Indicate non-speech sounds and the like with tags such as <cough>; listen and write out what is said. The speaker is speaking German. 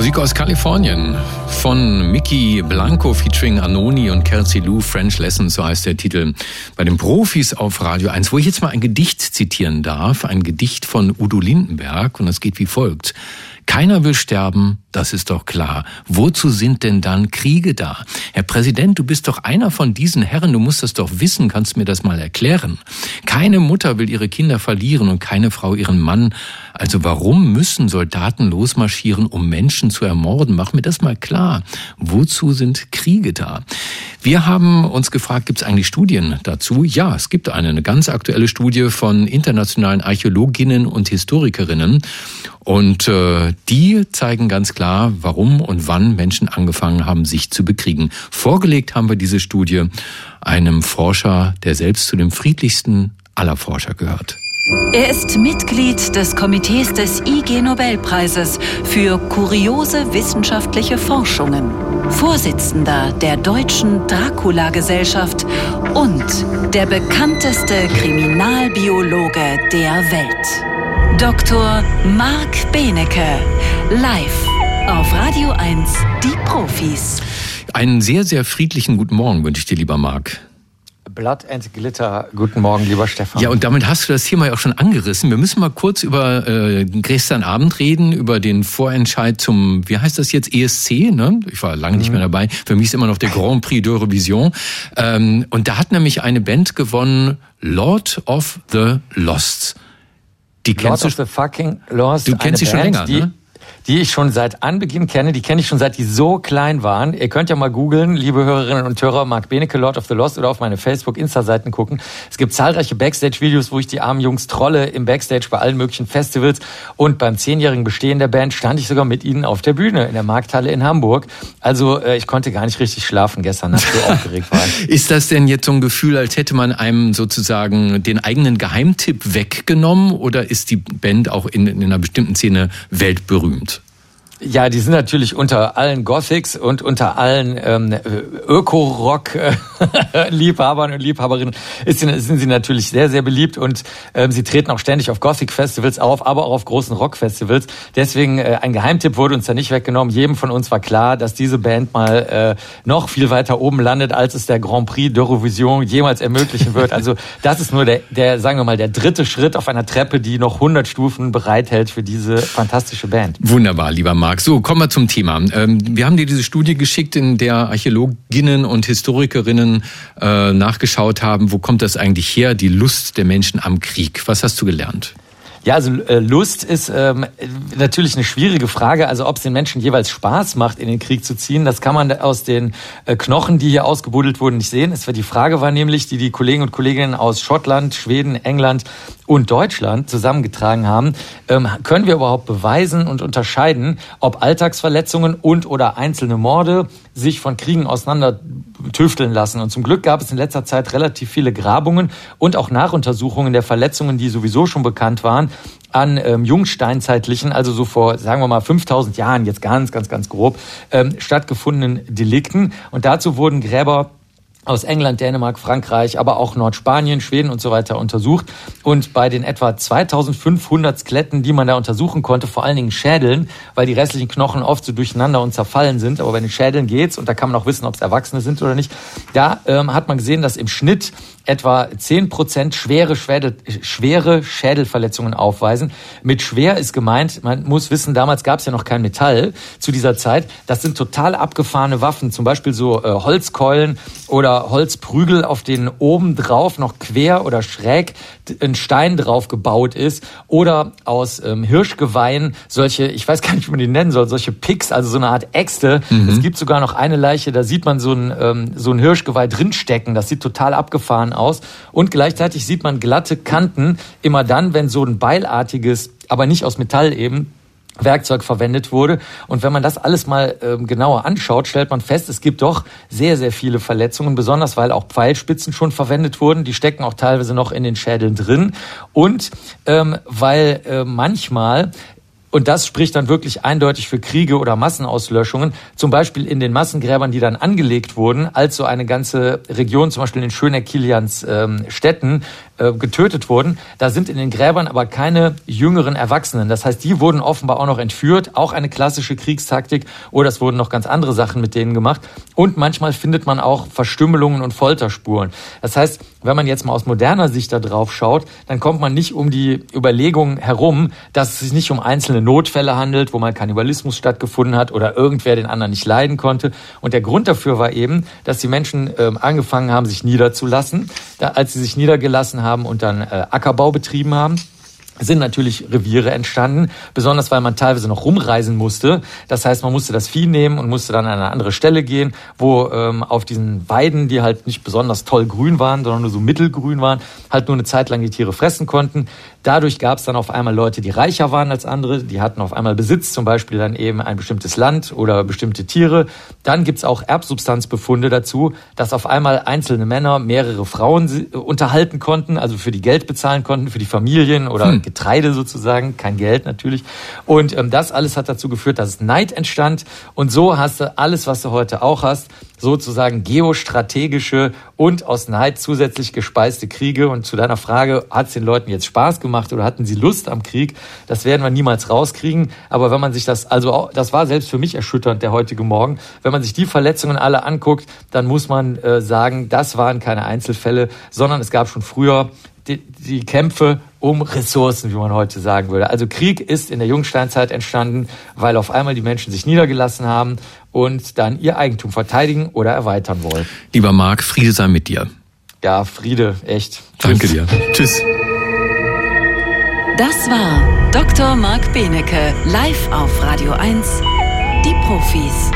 Musik aus Kalifornien von Mickey Blanco featuring Anoni und Kelsey Lou, French Lessons, so heißt der Titel, bei den Profis auf Radio 1, wo ich jetzt mal ein Gedicht zitieren darf, ein Gedicht von Udo Lindenberg und es geht wie folgt. Keiner will sterben, das ist doch klar. Wozu sind denn dann Kriege da? Herr Präsident, du bist doch einer von diesen Herren, du musst das doch wissen, kannst mir das mal erklären. Keine Mutter will ihre Kinder verlieren und keine Frau ihren Mann. Also warum müssen Soldaten losmarschieren, um Menschen zu ermorden? Mach mir das mal klar. Wozu sind Kriege da? Wir haben uns gefragt, gibt es eigentlich Studien dazu? Ja, es gibt eine, eine ganz aktuelle Studie von internationalen Archäologinnen und Historikerinnen. Und äh, die zeigen ganz klar, warum und wann Menschen angefangen haben, sich zu bekriegen. Vorgelegt haben wir diese Studie einem Forscher, der selbst zu dem friedlichsten aller Forscher gehört. Er ist Mitglied des Komitees des IG Nobelpreises für kuriose wissenschaftliche Forschungen, Vorsitzender der Deutschen Dracula-Gesellschaft und der bekannteste Kriminalbiologe der Welt. Dr. Marc Benecke, live auf Radio 1, die Profis. Einen sehr, sehr friedlichen guten Morgen wünsche ich dir, lieber Marc. Blood and Glitter. Guten Morgen, lieber Stefan. Ja, und damit hast du das Thema ja auch schon angerissen. Wir müssen mal kurz über äh, gestern Abend reden, über den Vorentscheid zum, wie heißt das jetzt, ESC, ne? Ich war lange nicht mhm. mehr dabei. Für mich ist immer noch der Grand Prix de Revision. Ähm, und da hat nämlich eine Band gewonnen, Lord of the Lost. Die kennst Lord du, of the fucking Lost. Du kennst sie schon länger, ne? Die ich schon seit Anbeginn kenne. Die kenne ich schon seit die so klein waren. Ihr könnt ja mal googeln, liebe Hörerinnen und Hörer, Mark Benecke, Lord of the Lost oder auf meine Facebook, Insta-Seiten gucken. Es gibt zahlreiche Backstage-Videos, wo ich die armen Jungs trolle im Backstage bei allen möglichen Festivals. Und beim zehnjährigen Bestehen der Band stand ich sogar mit ihnen auf der Bühne in der Markthalle in Hamburg. Also äh, ich konnte gar nicht richtig schlafen gestern Nacht, <laughs> so aufgeregt war ich. Ist das denn jetzt so ein Gefühl, als hätte man einem sozusagen den eigenen Geheimtipp weggenommen oder ist die Band auch in, in einer bestimmten Szene weltberühmt? kommt. Ja, die sind natürlich unter allen Gothics und unter allen ähm, Öko-Rock-Liebhabern <laughs> und Liebhaberinnen ist, sind sie natürlich sehr, sehr beliebt und ähm, sie treten auch ständig auf Gothic-Festivals auf, aber auch auf großen Rock-Festivals. Deswegen äh, ein Geheimtipp wurde uns da nicht weggenommen. Jedem von uns war klar, dass diese Band mal äh, noch viel weiter oben landet, als es der Grand Prix d'Eurovision jemals ermöglichen wird. Also <laughs> das ist nur der, der, sagen wir mal, der dritte Schritt auf einer Treppe, die noch 100 Stufen bereithält für diese fantastische Band. Wunderbar, lieber Marc. Marc. So, kommen wir zum Thema. Ähm, wir haben dir diese Studie geschickt, in der Archäologinnen und Historikerinnen äh, nachgeschaut haben, wo kommt das eigentlich her, die Lust der Menschen am Krieg. Was hast du gelernt? Ja, also äh, Lust ist ähm, natürlich eine schwierige Frage. Also ob es den Menschen jeweils Spaß macht, in den Krieg zu ziehen, das kann man aus den äh, Knochen, die hier ausgebuddelt wurden, nicht sehen. Es war die Frage war nämlich, die die Kollegen und Kolleginnen aus Schottland, Schweden, England und Deutschland zusammengetragen haben, ähm, können wir überhaupt beweisen und unterscheiden, ob Alltagsverletzungen und oder einzelne Morde sich von Kriegen auseinander tüfteln lassen. Und zum Glück gab es in letzter Zeit relativ viele Grabungen und auch Nachuntersuchungen der Verletzungen, die sowieso schon bekannt waren, an ähm, jungsteinzeitlichen, also so vor, sagen wir mal, 5000 Jahren, jetzt ganz, ganz, ganz grob, ähm, stattgefundenen Delikten. Und dazu wurden Gräber aus England, Dänemark, Frankreich, aber auch Nordspanien, Schweden und so weiter untersucht. Und bei den etwa 2500 Skeletten, die man da untersuchen konnte, vor allen Dingen Schädeln, weil die restlichen Knochen oft so durcheinander und zerfallen sind, aber bei den Schädeln geht's und da kann man auch wissen, ob es Erwachsene sind oder nicht. Da ähm, hat man gesehen, dass im Schnitt etwa 10% schwere, Schädel, schwere Schädelverletzungen aufweisen. Mit schwer ist gemeint, man muss wissen, damals gab es ja noch kein Metall zu dieser Zeit. Das sind total abgefahrene Waffen, zum Beispiel so äh, Holzkeulen oder Holzprügel, auf denen oben drauf noch quer oder schräg ein Stein drauf gebaut ist. Oder aus ähm, Hirschgeweihen solche, ich weiß gar nicht, wie man die nennen soll, solche Picks, also so eine Art Äxte. Mhm. Es gibt sogar noch eine Leiche, da sieht man so ein, ähm, so ein Hirschgeweih drinstecken. Das sieht total abgefahren aus. Und gleichzeitig sieht man glatte Kanten immer dann, wenn so ein beilartiges, aber nicht aus Metall eben, Werkzeug verwendet wurde. Und wenn man das alles mal ähm, genauer anschaut, stellt man fest, es gibt doch sehr, sehr viele Verletzungen, besonders weil auch Pfeilspitzen schon verwendet wurden. Die stecken auch teilweise noch in den Schädeln drin. Und ähm, weil äh, manchmal Und das spricht dann wirklich eindeutig für Kriege oder Massenauslöschungen. Zum Beispiel in den Massengräbern, die dann angelegt wurden, als so eine ganze Region, zum Beispiel in Schöneck-Kilians ähm, Städten, äh, getötet wurden. Da sind in den Gräbern aber keine jüngeren Erwachsenen. Das heißt, die wurden offenbar auch noch entführt. Auch eine klassische Kriegstaktik. Oder es wurden noch ganz andere Sachen mit denen gemacht. Und manchmal findet man auch Verstümmelungen und Folterspuren. Das heißt, wenn man jetzt mal aus moderner Sicht da drauf schaut, dann kommt man nicht um die Überlegung herum, dass es sich nicht um einzelne Notfälle handelt, wo mal Kannibalismus stattgefunden hat oder irgendwer den anderen nicht leiden konnte. Und der Grund dafür war eben, dass die Menschen äh, angefangen haben, sich niederzulassen. Da, als sie sich niedergelassen haben und dann äh, Ackerbau betrieben haben, sind natürlich Reviere entstanden, besonders weil man teilweise noch rumreisen musste. Das heißt, man musste das Vieh nehmen und musste dann an eine andere Stelle gehen, wo ähm, auf diesen Weiden, die halt nicht besonders toll grün waren, sondern nur so mittelgrün waren, halt nur eine Zeit lang die Tiere fressen konnten. Dadurch gab es dann auf einmal Leute, die reicher waren als andere, die hatten auf einmal Besitz, zum Beispiel dann eben ein bestimmtes Land oder bestimmte Tiere. Dann gibt's auch Erbsubstanzbefunde dazu, dass auf einmal einzelne Männer mehrere Frauen unterhalten konnten, also für die Geld bezahlen konnten, für die Familien oder hm. Getreide sozusagen, kein Geld natürlich. Und ähm, das alles hat dazu geführt, dass Neid entstand. Und so hast du alles, was du heute auch hast sozusagen geostrategische und aus Neid zusätzlich gespeiste Kriege. Und zu deiner Frage, hat es den Leuten jetzt Spaß gemacht oder hatten sie Lust am Krieg? Das werden wir niemals rauskriegen. Aber wenn man sich das, also das war selbst für mich erschütternd, der heutige Morgen. Wenn man sich die Verletzungen alle anguckt, dann muss man äh, sagen, das waren keine Einzelfälle, sondern es gab schon früher die, die Kämpfe um Ressourcen, wie man heute sagen würde. Also Krieg ist in der Jungsteinzeit entstanden, weil auf einmal die Menschen sich niedergelassen haben und dann ihr Eigentum verteidigen oder erweitern wollen. Lieber Marc, Friede sei mit dir. Ja, Friede, echt. Danke dir. Tschüss. Das war Dr. Marc Benecke, live auf Radio 1, die Profis.